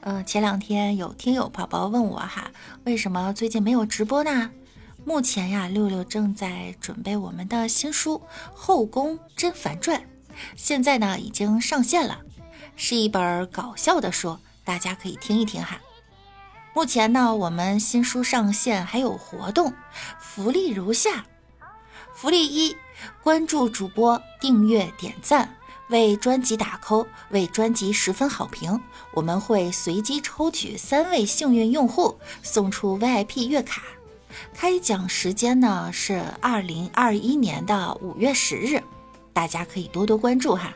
呃，前两天有听友宝宝问我哈，为什么最近没有直播呢？目前呀，六六正在准备我们的新书《后宫甄嬛传》，现在呢已经上线了，是一本搞笑的书，大家可以听一听哈。目前呢，我们新书上线还有活动，福利如下：福利一，关注主播，订阅点赞。为专辑打 call，为专辑十分好评，我们会随机抽取三位幸运用户，送出 VIP 月卡。开奖时间呢是二零二一年的五月十日，大家可以多多关注哈。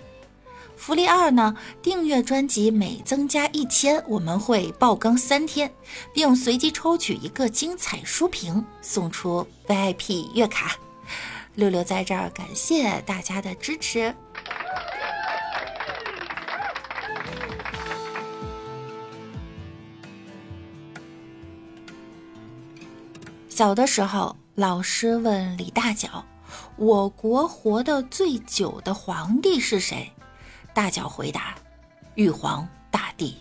福利二呢，订阅专辑每增加一千，我们会爆更三天，并随机抽取一个精彩书评，送出 VIP 月卡。六六在这儿感谢大家的支持。小的时候，老师问李大脚：“我国活得最久的皇帝是谁？”大脚回答：“玉皇大帝。”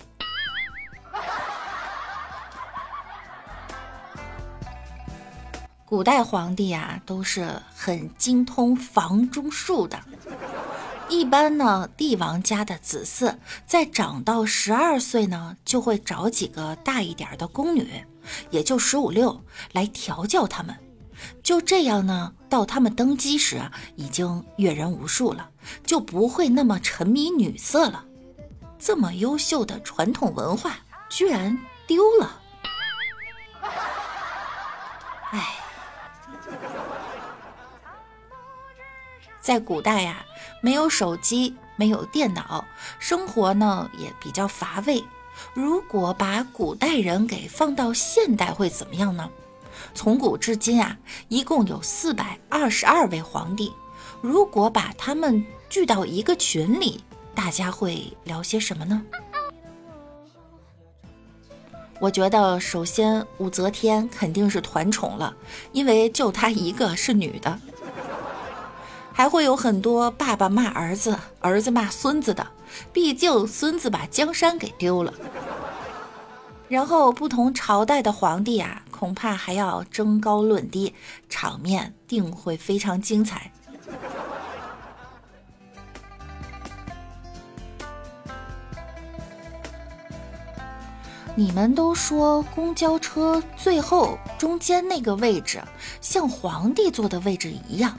古代皇帝啊，都是很精通房中术的。一般呢，帝王家的子嗣在长到十二岁呢，就会找几个大一点的宫女。也就十五六来调教他们，就这样呢，到他们登基时已经阅人无数了，就不会那么沉迷女色了。这么优秀的传统文化居然丢了，哎，在古代呀，没有手机，没有电脑，生活呢也比较乏味。如果把古代人给放到现代会怎么样呢？从古至今啊，一共有四百二十二位皇帝。如果把他们聚到一个群里，大家会聊些什么呢？我觉得，首先武则天肯定是团宠了，因为就她一个是女的。还会有很多爸爸骂儿子、儿子骂孙子的。毕竟孙子把江山给丢了，然后不同朝代的皇帝啊，恐怕还要争高论低，场面定会非常精彩。你们都说公交车最后中间那个位置像皇帝坐的位置一样，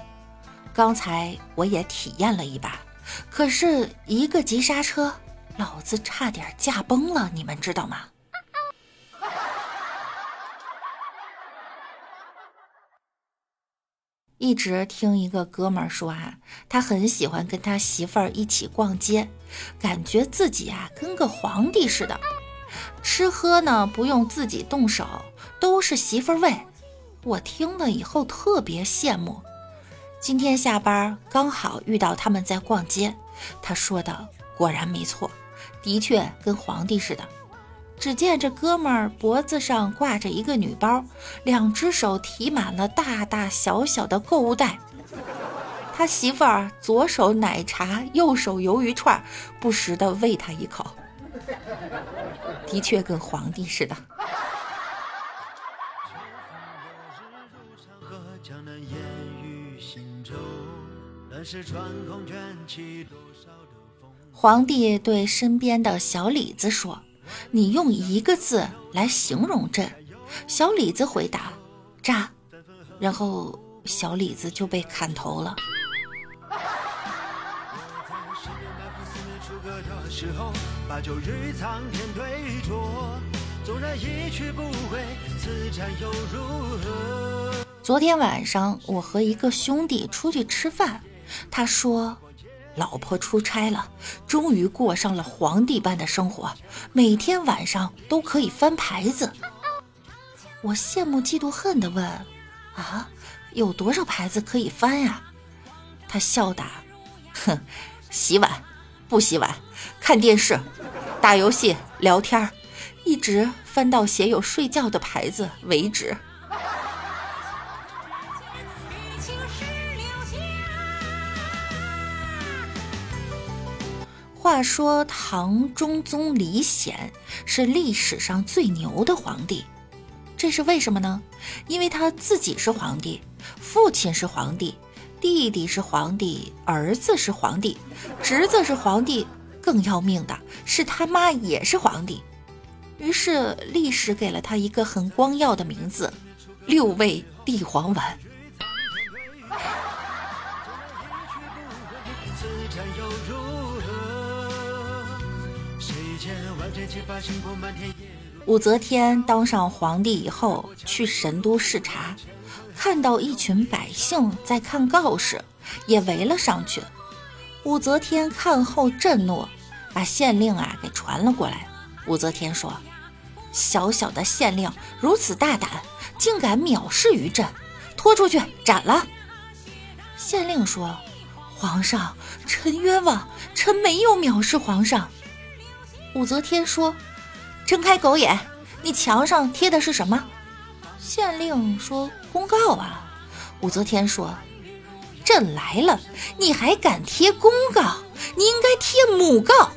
刚才我也体验了一把。可是，一个急刹车，老子差点驾崩了，你们知道吗？一直听一个哥们儿说啊，他很喜欢跟他媳妇儿一起逛街，感觉自己啊跟个皇帝似的，吃喝呢不用自己动手，都是媳妇儿喂。我听了以后特别羡慕。今天下班刚好遇到他们在逛街，他说的果然没错，的确跟皇帝似的。只见这哥们儿脖子上挂着一个女包，两只手提满了大大小小的购物袋。他媳妇儿左手奶茶，右手鱿鱼串，不时的喂他一口，的确跟皇帝似的。皇帝对身边的小李子说：“你用一个字来形容朕。”小李子回答：“渣。”然后小李子就被砍头了。昨天晚上，我和一个兄弟出去吃饭。他说：“老婆出差了，终于过上了皇帝般的生活，每天晚上都可以翻牌子。”我羡慕嫉妒恨地问：“啊，有多少牌子可以翻呀？”他笑答：“哼，洗碗，不洗碗，看电视，打游戏，聊天，一直翻到写有睡觉的牌子为止。”话说唐中宗李显是历史上最牛的皇帝，这是为什么呢？因为他自己是皇帝，父亲是皇帝，弟弟是皇帝，儿子是皇帝，侄子是皇帝，更要命的是他妈也是皇帝。于是历史给了他一个很光耀的名字——六味地黄丸。武则天当上皇帝以后，去神都视察，看到一群百姓在看告示，也围了上去。武则天看后震怒，把县令啊给传了过来。武则天说：“小小的县令如此大胆，竟敢藐视于朕，拖出去斩了。”县令说：“皇上，臣冤枉，臣没有藐视皇上。”武则天说：“睁开狗眼，你墙上贴的是什么？”县令说：“公告啊。”武则天说：“朕来了，你还敢贴公告？你应该贴母告。”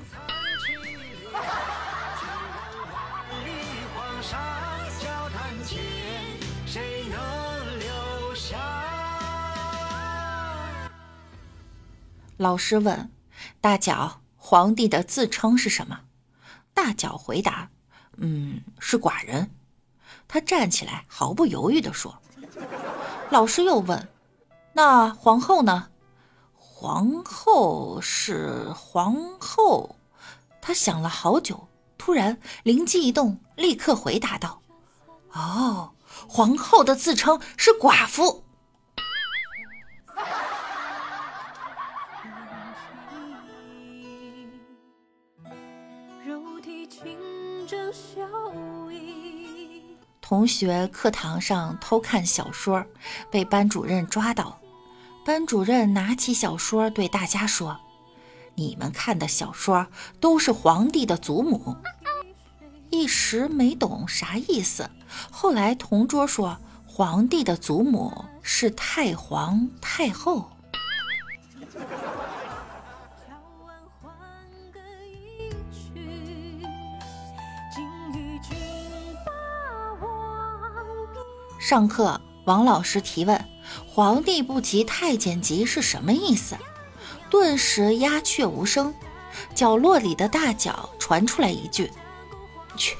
老师问：“大脚，皇帝的自称是什么？”大脚回答：“嗯，是寡人。”他站起来，毫不犹豫地说。老师又问：“那皇后呢？”皇后是皇后。他想了好久，突然灵机一动，立刻回答道：“哦，皇后的自称是寡妇。”同学课堂上偷看小说，被班主任抓到。班主任拿起小说对大家说：“你们看的小说都是皇帝的祖母。”一时没懂啥意思。后来同桌说：“皇帝的祖母是太皇太后。”上课，王老师提问：“皇帝不急太监急是什么意思？”顿时鸦雀无声。角落里的大脚传出来一句：“切，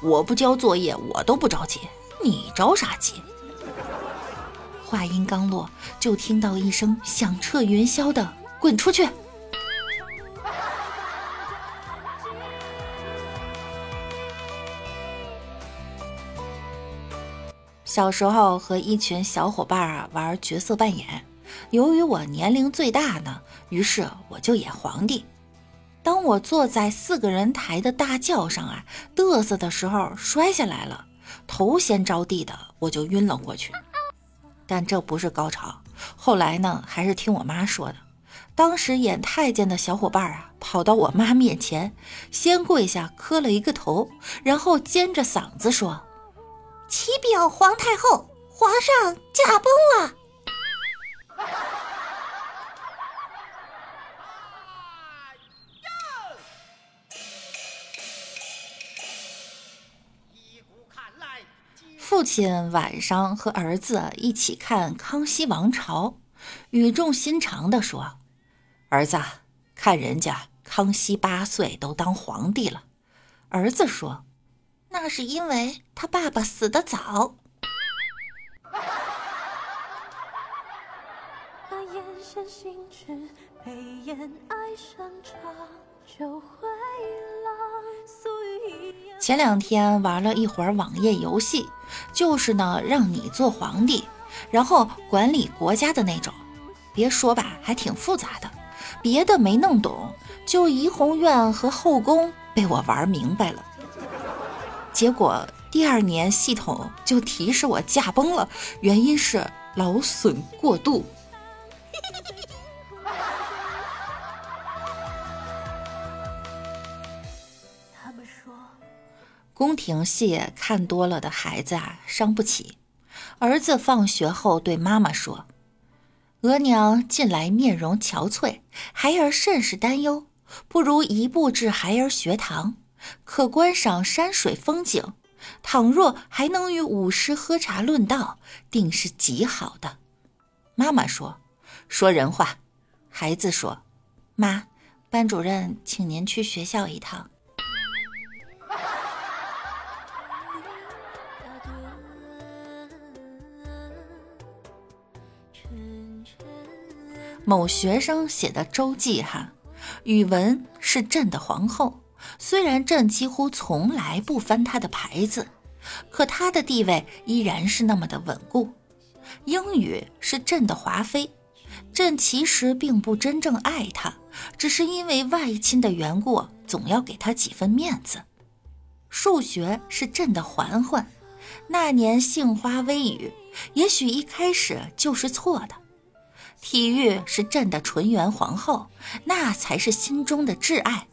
我不交作业，我都不着急，你着啥急？”话音刚落，就听到一声响彻云霄的“滚出去”。小时候和一群小伙伴啊玩角色扮演，由于我年龄最大呢，于是我就演皇帝。当我坐在四个人抬的大轿上啊，嘚瑟的时候摔下来了，头先着地的我就晕了过去。但这不是高潮，后来呢，还是听我妈说的。当时演太监的小伙伴啊，跑到我妈面前，先跪下磕了一个头，然后尖着嗓子说。启禀皇太后，皇上驾崩了。父亲晚上和儿子一起看《康熙王朝》，语重心长的说：“儿子，看人家康熙八岁都当皇帝了。”儿子说。那是因为他爸爸死的早。前两天玩了一会儿网页游戏，就是呢让你做皇帝，然后管理国家的那种。别说吧，还挺复杂的，别的没弄懂，就怡红院和后宫被我玩明白了。结果第二年系统就提示我驾崩了，原因是劳损过度。他们说，宫廷戏看多了的孩子啊，伤不起。儿子放学后对妈妈说：“额娘近来面容憔悴，孩儿甚是担忧，不如移步至孩儿学堂，可观赏山水风景。倘若还能与武师喝茶论道，定是极好的。”妈妈说：“说人话。”孩子说：“妈，班主任请您去学校一趟。”某学生写的周记哈，语文是朕的皇后，虽然朕几乎从来不翻她的牌子，可她的地位依然是那么的稳固。英语是朕的华妃，朕其实并不真正爱她，只是因为外亲的缘故，总要给她几分面子。数学是朕的嬛嬛，那年杏花微雨，也许一开始就是错的。体育是朕的纯元皇后，那才是心中的挚爱。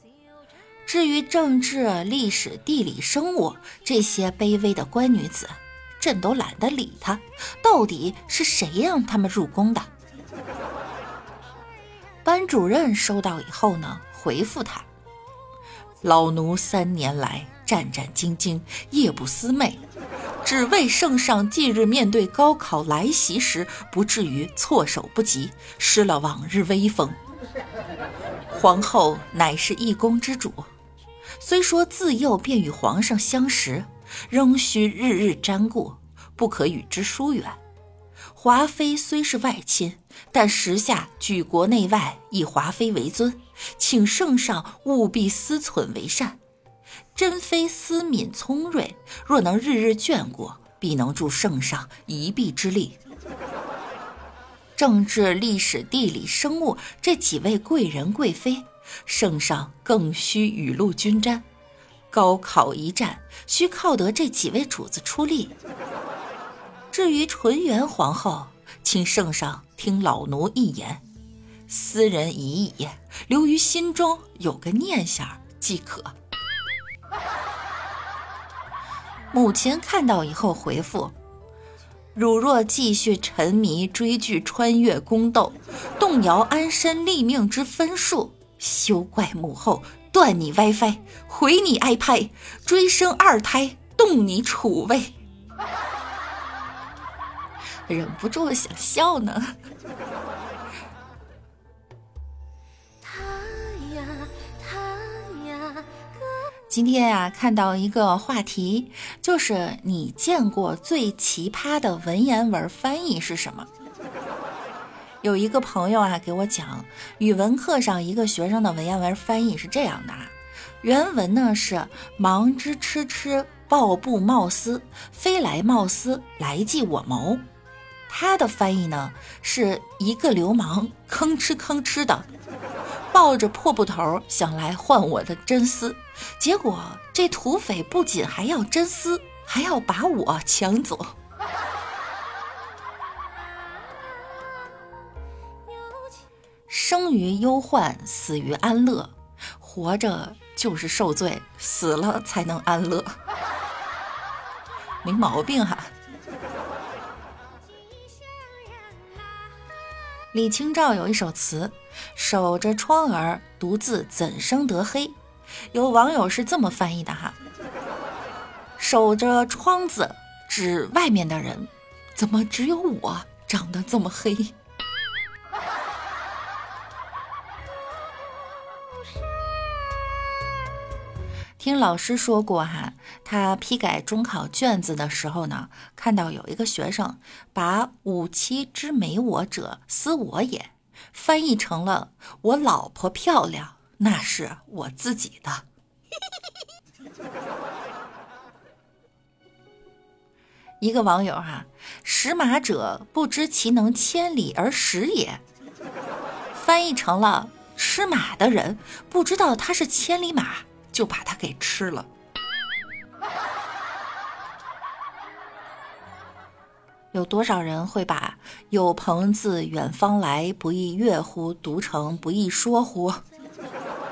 至于政治、历史、地理、生物这些卑微的官女子，朕都懒得理她。到底是谁让他们入宫的？班主任收到以后呢，回复他：老奴三年来战战兢兢，夜不思寐。只为圣上近日面对高考来袭时，不至于措手不及，失了往日威风。皇后乃是一宫之主，虽说自幼便与皇上相识，仍需日日瞻顾，不可与之疏远。华妃虽是外亲，但时下举国内外以华妃为尊，请圣上务必思忖为善。珍妃思敏聪睿，若能日日眷顾，必能助圣上一臂之力。政治、历史、地理、生物这几位贵人贵妃，圣上更需雨露均沾。高考一战，需靠得这几位主子出力。至于纯元皇后，请圣上听老奴一言，私人已矣，留于心中，有个念想即可。母亲看到以后回复：“汝若继续沉迷追剧、穿越宫斗，动摇安身立命之分数，休怪母后断你 WiFi，毁你 iPad，追生二胎，动你储位。”忍不住想笑呢。今天呀，看到一个话题，就是你见过最奇葩的文言文翻译是什么？有一个朋友啊，给我讲，语文课上一个学生的文言文翻译是这样的啊：原文呢是“忙之痴痴，抱布冒丝，飞来冒丝，来计我谋”。他的翻译呢是一个流氓吭哧吭哧的。抱着破布头想来换我的真丝，结果这土匪不仅还要真丝，还要把我抢走。生于忧患，死于安乐。活着就是受罪，死了才能安乐，没毛病哈。李清照有一首词。守着窗儿，独自怎生得黑？有网友是这么翻译的哈：守着窗子，指外面的人，怎么只有我长得这么黑？听老师说过哈，他批改中考卷子的时候呢，看到有一个学生把“吾妻之美我者，斯我也”。翻译成了“我老婆漂亮，那是我自己的。”一个网友哈，识马者不知其能千里而食也，翻译成了吃马的人不知道他是千里马，就把它给吃了。有多少人会把“有朋自远方来，不亦乐乎”读成“不亦说乎”？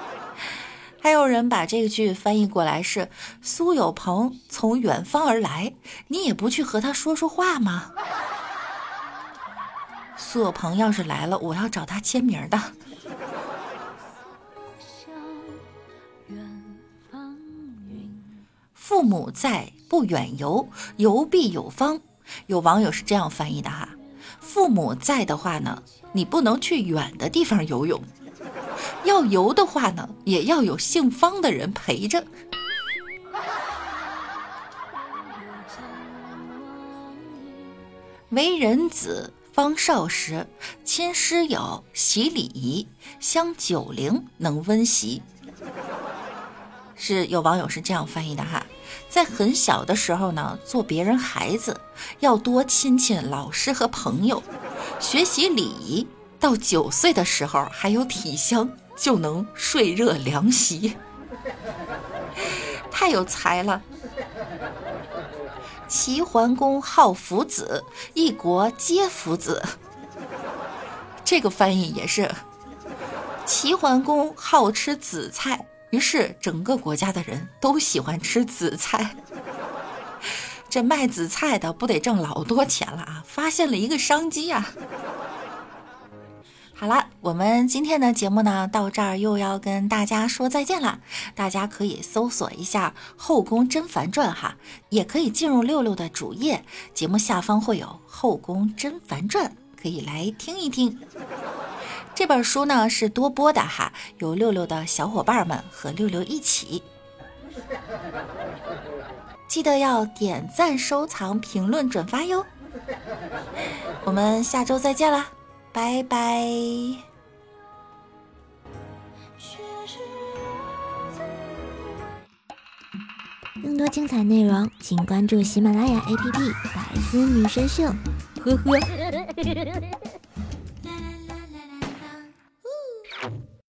还有人把这个句翻译过来是“苏有朋从远方而来，你也不去和他说说话吗？”苏有朋要是来了，我要找他签名的。父母在，不远游，游必有方。有网友是这样翻译的哈，父母在的话呢，你不能去远的地方游泳；要游的话呢，也要有姓方的人陪着。为人子方少时，亲师友，习礼仪，香九龄，能温习。是有网友是这样翻译的哈。在很小的时候呢，做别人孩子要多亲亲老师和朋友，学习礼仪。到九岁的时候还有体香，就能睡热凉席，太有才了。齐桓公好福子，一国皆福子。这个翻译也是，齐桓公好吃紫菜。于是，整个国家的人都喜欢吃紫菜。这卖紫菜的不得挣老多钱了啊！发现了一个商机啊！好了，我们今天的节目呢，到这儿又要跟大家说再见了。大家可以搜索一下《后宫甄嬛传》哈，也可以进入六六的主页，节目下方会有《后宫甄嬛传》，可以来听一听。这本书呢是多播的哈，有六六的小伙伴们和六六一起，记得要点赞、收藏、评论、转发哟。我们下周再见啦，拜拜。更多精彩内容，请关注喜马拉雅 APP《百思女神秀》。呵呵。